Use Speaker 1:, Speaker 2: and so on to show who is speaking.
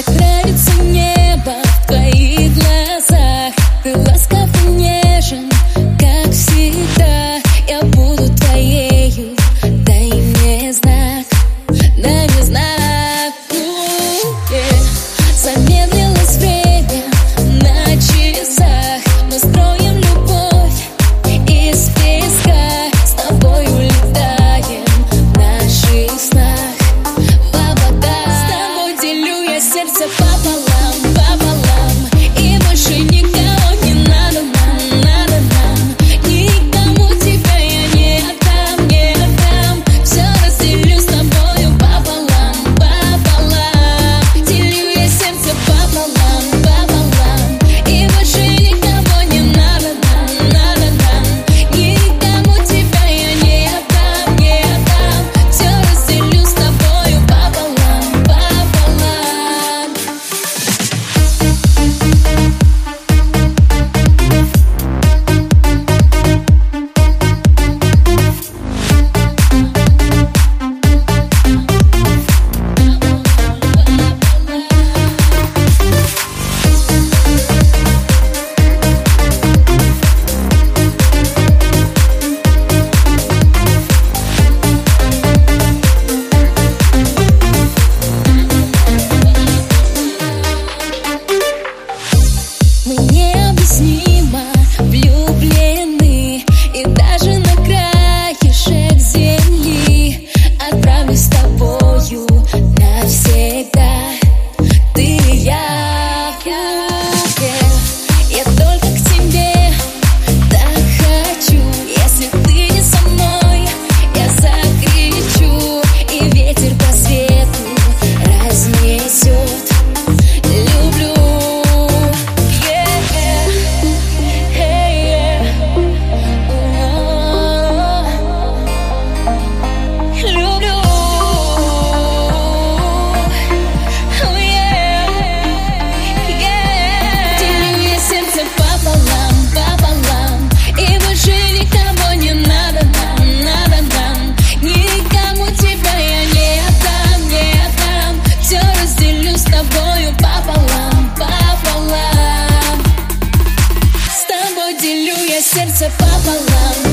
Speaker 1: Так нравится небо в глазах. Ты ласков и нежен, как всегда. Я буду твоею, дай мне знак. сердце пополам.